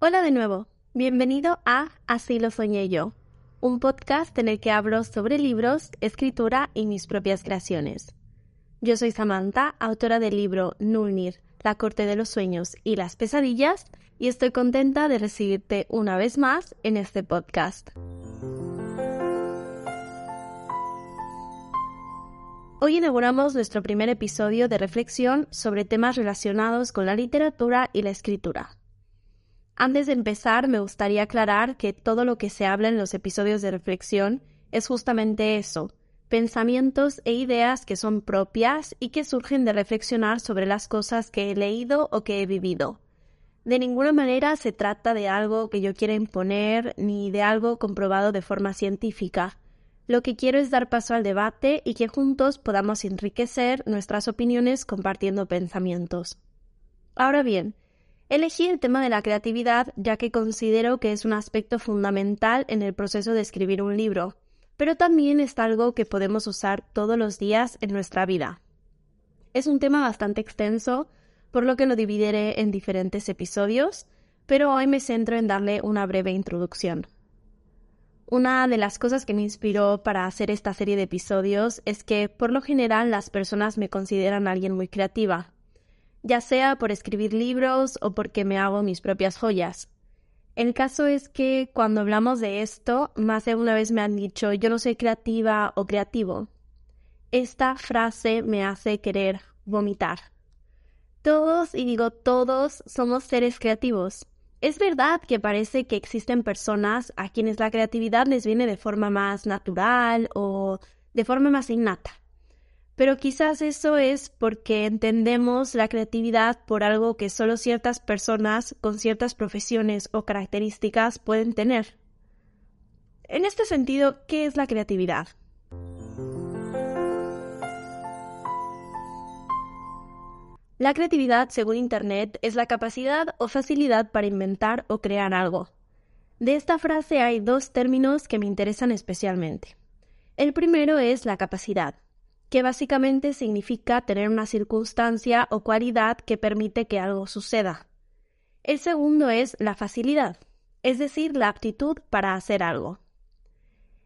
Hola de nuevo, bienvenido a Así lo soñé yo, un podcast en el que hablo sobre libros, escritura y mis propias creaciones. Yo soy Samantha, autora del libro Nulnir, La corte de los sueños y las pesadillas, y estoy contenta de recibirte una vez más en este podcast. Hoy inauguramos nuestro primer episodio de reflexión sobre temas relacionados con la literatura y la escritura. Antes de empezar, me gustaría aclarar que todo lo que se habla en los episodios de reflexión es justamente eso, pensamientos e ideas que son propias y que surgen de reflexionar sobre las cosas que he leído o que he vivido. De ninguna manera se trata de algo que yo quiera imponer ni de algo comprobado de forma científica. Lo que quiero es dar paso al debate y que juntos podamos enriquecer nuestras opiniones compartiendo pensamientos. Ahora bien, Elegí el tema de la creatividad ya que considero que es un aspecto fundamental en el proceso de escribir un libro, pero también es algo que podemos usar todos los días en nuestra vida. Es un tema bastante extenso, por lo que lo dividiré en diferentes episodios, pero hoy me centro en darle una breve introducción. Una de las cosas que me inspiró para hacer esta serie de episodios es que por lo general las personas me consideran alguien muy creativa, ya sea por escribir libros o porque me hago mis propias joyas. El caso es que cuando hablamos de esto, más de una vez me han dicho yo no soy creativa o creativo. Esta frase me hace querer vomitar. Todos, y digo todos, somos seres creativos. Es verdad que parece que existen personas a quienes la creatividad les viene de forma más natural o de forma más innata. Pero quizás eso es porque entendemos la creatividad por algo que solo ciertas personas con ciertas profesiones o características pueden tener. En este sentido, ¿qué es la creatividad? La creatividad, según Internet, es la capacidad o facilidad para inventar o crear algo. De esta frase hay dos términos que me interesan especialmente. El primero es la capacidad, que básicamente significa tener una circunstancia o cualidad que permite que algo suceda. El segundo es la facilidad, es decir, la aptitud para hacer algo.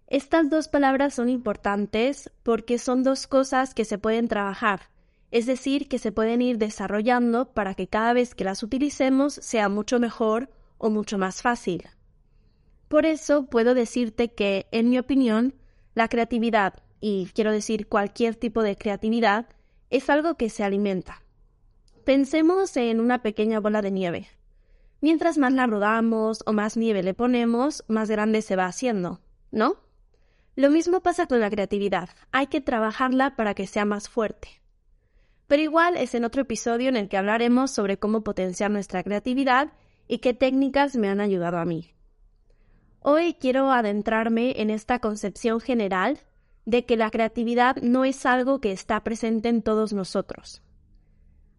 Estas dos palabras son importantes porque son dos cosas que se pueden trabajar, es decir, que se pueden ir desarrollando para que cada vez que las utilicemos sea mucho mejor o mucho más fácil. Por eso puedo decirte que, en mi opinión, la creatividad y quiero decir cualquier tipo de creatividad, es algo que se alimenta. Pensemos en una pequeña bola de nieve. Mientras más la rodamos o más nieve le ponemos, más grande se va haciendo, ¿no? Lo mismo pasa con la creatividad. Hay que trabajarla para que sea más fuerte. Pero igual es en otro episodio en el que hablaremos sobre cómo potenciar nuestra creatividad y qué técnicas me han ayudado a mí. Hoy quiero adentrarme en esta concepción general de que la creatividad no es algo que está presente en todos nosotros.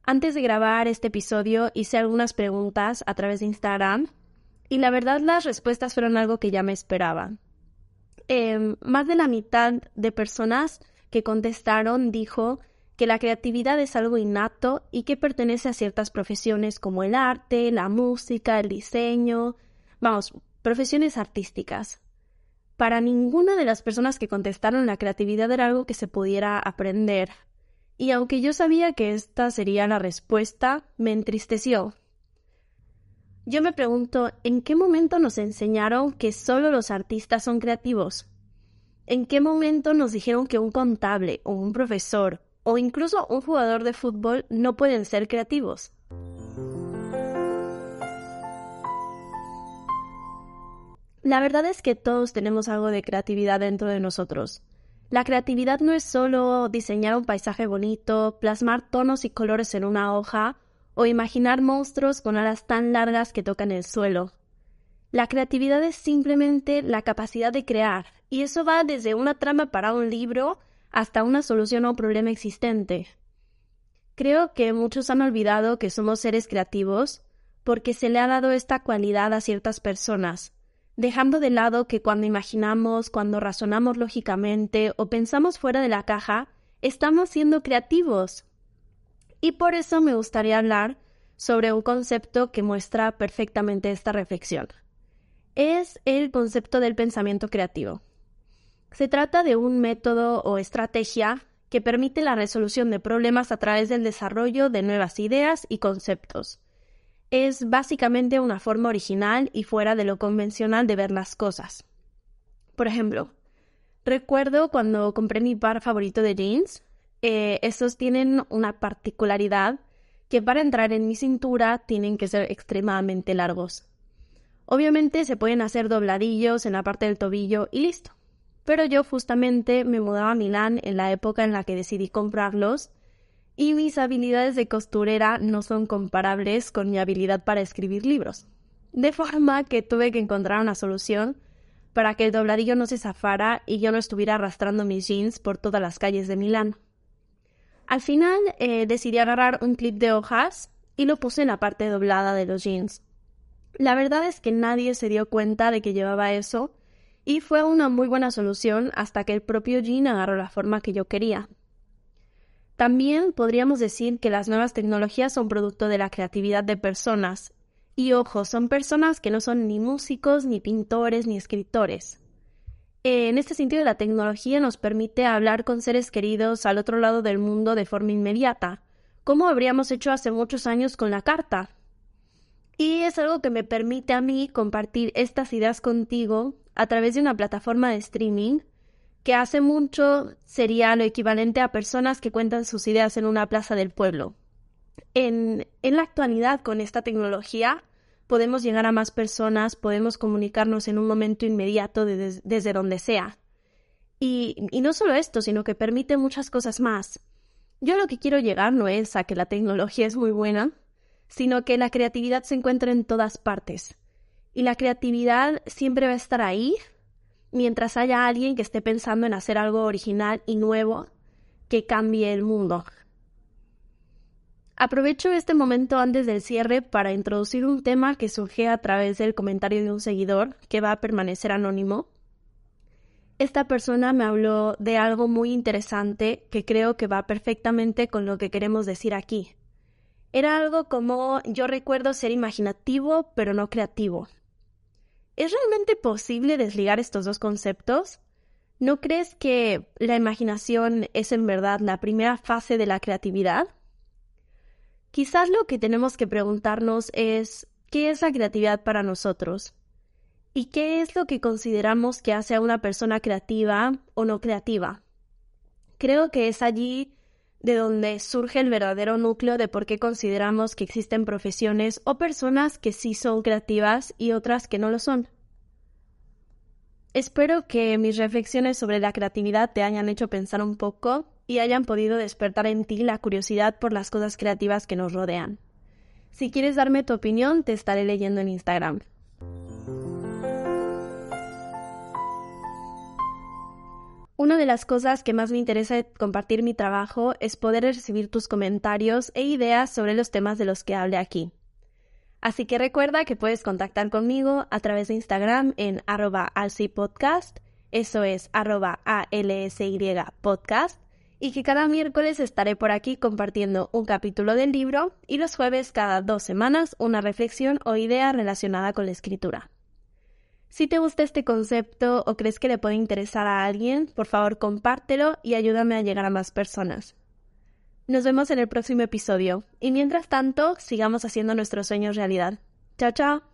Antes de grabar este episodio hice algunas preguntas a través de Instagram y la verdad las respuestas fueron algo que ya me esperaba. Em, más de la mitad de personas que contestaron dijo que la creatividad es algo innato y que pertenece a ciertas profesiones como el arte, la música, el diseño, vamos, profesiones artísticas. Para ninguna de las personas que contestaron la creatividad era algo que se pudiera aprender. Y aunque yo sabía que esta sería la respuesta, me entristeció. Yo me pregunto, ¿en qué momento nos enseñaron que solo los artistas son creativos? ¿En qué momento nos dijeron que un contable o un profesor o incluso un jugador de fútbol no pueden ser creativos? La verdad es que todos tenemos algo de creatividad dentro de nosotros. La creatividad no es solo diseñar un paisaje bonito, plasmar tonos y colores en una hoja o imaginar monstruos con alas tan largas que tocan el suelo. La creatividad es simplemente la capacidad de crear, y eso va desde una trama para un libro hasta una solución a un problema existente. Creo que muchos han olvidado que somos seres creativos porque se le ha dado esta cualidad a ciertas personas, dejando de lado que cuando imaginamos, cuando razonamos lógicamente o pensamos fuera de la caja, estamos siendo creativos. Y por eso me gustaría hablar sobre un concepto que muestra perfectamente esta reflexión. Es el concepto del pensamiento creativo. Se trata de un método o estrategia que permite la resolución de problemas a través del desarrollo de nuevas ideas y conceptos. Es básicamente una forma original y fuera de lo convencional de ver las cosas. Por ejemplo, recuerdo cuando compré mi par favorito de jeans, eh, estos tienen una particularidad que para entrar en mi cintura tienen que ser extremadamente largos. Obviamente se pueden hacer dobladillos en la parte del tobillo y listo. Pero yo justamente me mudaba a Milán en la época en la que decidí comprarlos y mis habilidades de costurera no son comparables con mi habilidad para escribir libros. De forma que tuve que encontrar una solución para que el dobladillo no se zafara y yo no estuviera arrastrando mis jeans por todas las calles de Milán. Al final eh, decidí agarrar un clip de hojas y lo puse en la parte doblada de los jeans. La verdad es que nadie se dio cuenta de que llevaba eso y fue una muy buena solución hasta que el propio jean agarró la forma que yo quería. También podríamos decir que las nuevas tecnologías son producto de la creatividad de personas. Y ojo, son personas que no son ni músicos, ni pintores, ni escritores. En este sentido, la tecnología nos permite hablar con seres queridos al otro lado del mundo de forma inmediata, como habríamos hecho hace muchos años con la carta. Y es algo que me permite a mí compartir estas ideas contigo a través de una plataforma de streaming que hace mucho sería lo equivalente a personas que cuentan sus ideas en una plaza del pueblo. En, la actualidad, con esta tecnología, podemos llegar a más personas, podemos comunicarnos en un momento inmediato desde donde sea. Y, y no solo esto, sino que permite muchas cosas más. Yo lo que quiero llegar no es a que la tecnología es muy buena, sino que la creatividad se encuentra en todas partes. Y la creatividad siempre va a estar ahí mientras haya alguien que esté pensando en hacer algo original y nuevo que cambie el mundo. Aprovecho este momento antes del cierre para introducir un tema que surge a través del comentario de un seguidor que va a permanecer anónimo. Esta persona me habló de algo muy interesante que creo que va perfectamente con lo que queremos decir aquí. Era algo como yo recuerdo ser imaginativo pero no creativo. ¿Es realmente posible desligar estos dos conceptos? ¿No crees que la imaginación es en verdad la primera fase de la creatividad? Quizás lo que tenemos que preguntarnos es ¿qué es la creatividad para nosotros? ¿Y qué es lo que consideramos que hace a una persona creativa o no creativa? Creo que es allí de donde surge el verdadero núcleo de por qué consideramos que existen profesiones o personas que sí son creativas y otras que no lo son. Espero que mis reflexiones sobre la creatividad te hayan hecho pensar un poco y hayan podido despertar en ti la curiosidad por las cosas creativas que nos rodean. Si quieres darme tu opinión, te estaré leyendo en Instagram. Una de las cosas que más me interesa compartir mi trabajo es poder recibir tus comentarios e ideas sobre los temas de los que hable aquí. Así que recuerda que puedes contactar conmigo a través de Instagram en arroba podcast, eso es arroba alsy podcast, y que cada miércoles estaré por aquí compartiendo un capítulo del libro y los jueves cada dos semanas una reflexión o idea relacionada con la escritura. Si te gusta este concepto o crees que le puede interesar a alguien, por favor compártelo y ayúdame a llegar a más personas. Nos vemos en el próximo episodio y mientras tanto sigamos haciendo nuestros sueños realidad. Chao, chao.